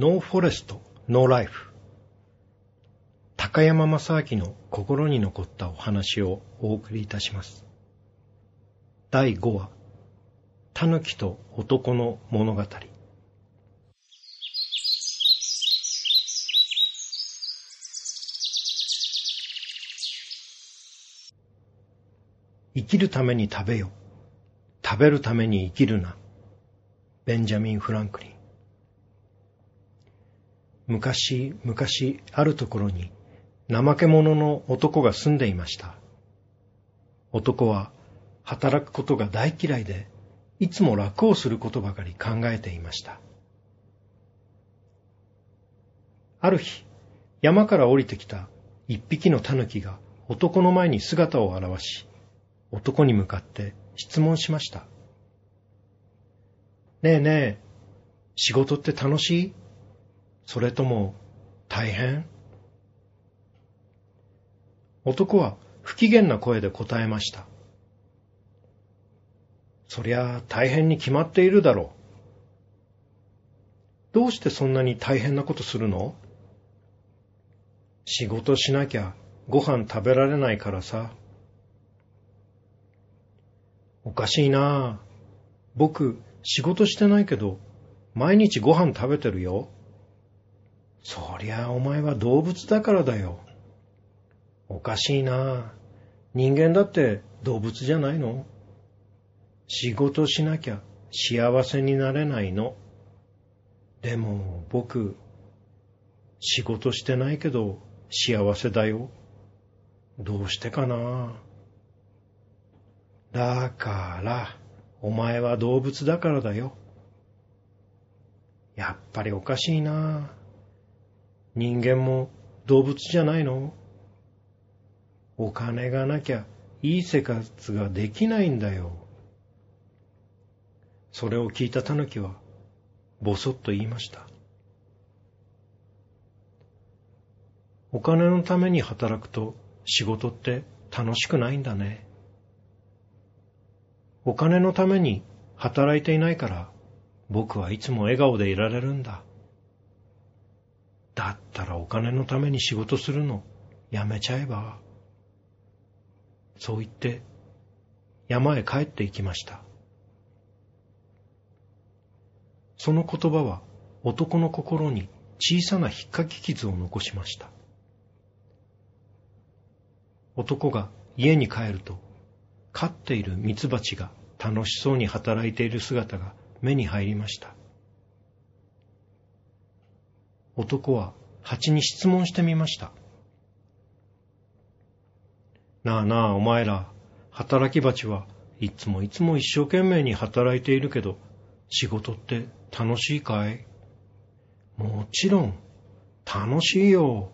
No Forest, No Life。高山正明の心に残ったお話をお送りいたします。第5話、狸と男の物語。生きるために食べよ。食べるために生きるな。ベンジャミン・フランクリン。昔々あるところに怠け者の男が住んでいました。男は働くことが大嫌いで、いつも楽をすることばかり考えていました。ある日、山から降りてきた一匹の狸が男の前に姿を現し、男に向かって質問しました。ねえねえ、仕事って楽しい？それとも大変？男は不機嫌な声で答えました。そりゃ大変に決まっているだろう。どうしてそんなに大変なことするの？仕事しなきゃご飯食べられないからさ。おかしいなぁ。僕、仕事してないけど、毎日ご飯食べてるよ。そりゃお前は動物だからだよ。おかしいな。人間だって動物じゃないの？仕事しなきゃ幸せになれないの？でも僕、仕事してないけど幸せだよ。どうしてかな？だから、お前は動物だからだよ。やっぱりおかしいな。人間も動物じゃないの？お金がなきゃいい生活ができないんだよ。それを聞いた狸は、ぼそっと言いました。お金のために働くと仕事って楽しくないんだね。お金のために働いていないから僕はいつも笑顔でいられるんだ。だったらお金のために仕事するのやめちゃえば。そう言って山へ帰っていきました。その言葉は男の心に小さな引っかき傷を残しました。男が家に帰ると、飼っているミツバチが楽しそうに働いている姿が目に入りました。男は蜂に質問してみました。なあなあ、お前ら、働き蜂はいつもいつも一生懸命に働いているけど、仕事って楽しいかい？もちろん、楽しいよ。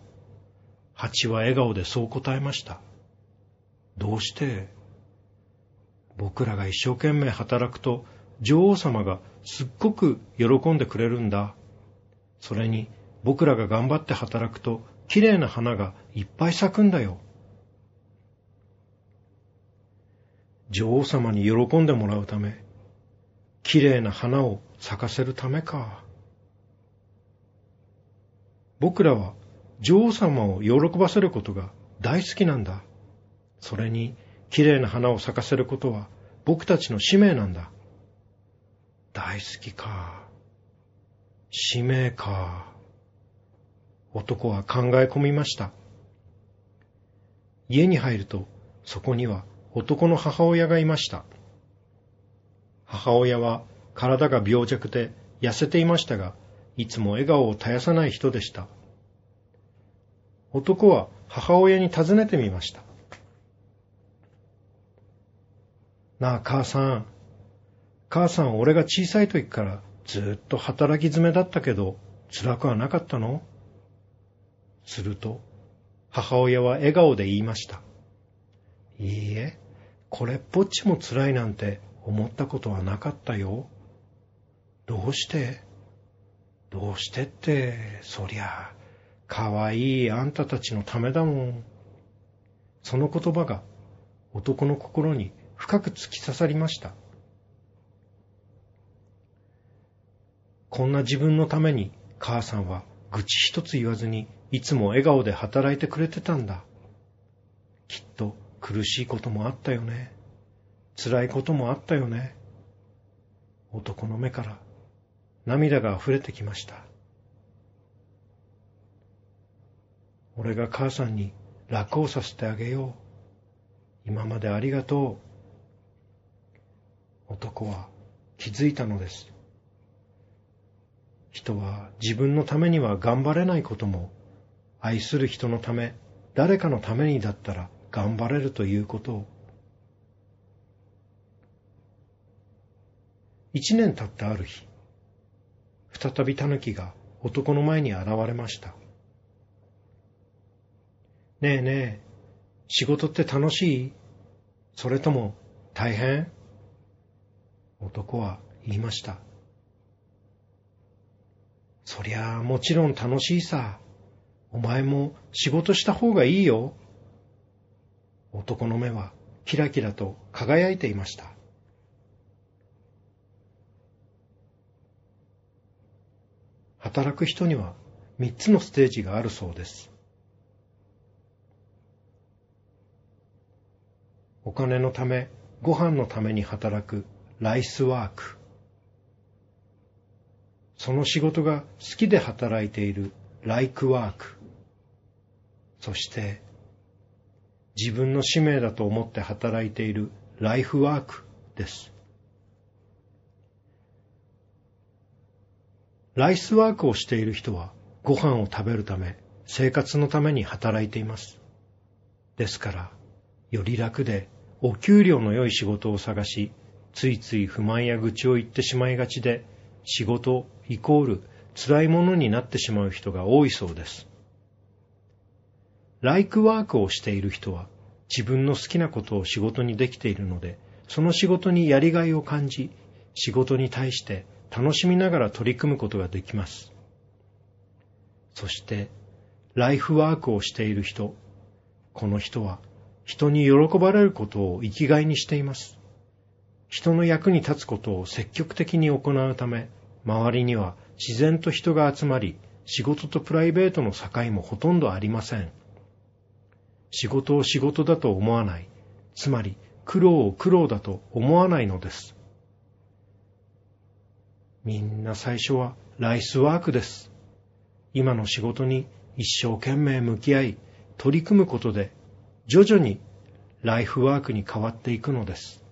蜂は笑顔でそう答えました。どうして？僕らが一生懸命働くと女王様がすっごく喜んでくれるんだ。それに僕らが頑張って働くと、綺麗な花がいっぱい咲くんだよ。女王様に喜んでもらうため、綺麗な花を咲かせるためか。僕らは女王様を喜ばせることが大好きなんだ。それに綺麗な花を咲かせることは僕たちの使命なんだ。大好きか。使命か。男は考え込みました。家に入ると、そこには男の母親がいました。母親は体が病弱で痩せていましたが、いつも笑顔を絶やさない人でした。男は母親に尋ねてみました。なあ、母さん。母さん、俺が小さい時からずっと働き詰めだったけど、辛くはなかったの？すると、母親は笑顔で言いました。いいえ、これっぽっちも辛いなんて思ったことはなかったよ。どうして？どうしてって、そりゃ、かわいいあんたたちのためだもん。その言葉が男の心に深く突き刺さりました。こんな自分のために母さんは愚痴一つ言わずにいつも笑顔で働いてくれてたんだ。きっと苦しいこともあったよね。辛いこともあったよね。男の目から涙が溢れてきました。俺が母さんに楽をさせてあげよう。今までありがとう。男は気づいたのです。人は自分のためには頑張れないことも、愛する人のため、誰かのためにだったら頑張れるということを。一年経ったある日、再び狸が男の前に現れました。ねえねえ、仕事って楽しい？それとも大変？男は言いました。そりゃあもちろん楽しいさ。お前も仕事した方がいいよ。男の目はキラキラと輝いていました。働く人には三つのステージがあるそうです。お金のため、ご飯のために働くライスワーク。その仕事が好きで働いているライクワーク。そして、自分の使命だと思って働いているライフワークです。ライスワークをしている人はご飯を食べるため、生活のために働いています。ですから、より楽でお給料の良い仕事を探し、ついつい不満や愚痴を言ってしまいがちで、仕事イコール辛いものになってしまう人が多いそうです。ライクワークをしている人は自分の好きなことを仕事にできているので、その仕事にやりがいを感じ、仕事に対して楽しみながら取り組むことができます。そして、ライフワークをしている人、この人は人に喜ばれることを生きがいにしています。人の役に立つことを積極的に行うため、周りには自然と人が集まり、仕事とプライベートの境もほとんどありません。仕事を仕事だと思わない。つまり、苦労を苦労だと思わないのです。みんな最初はライスワークです。今の仕事に一生懸命向き合い、取り組むことで徐々にライフワークに変わっていくのです。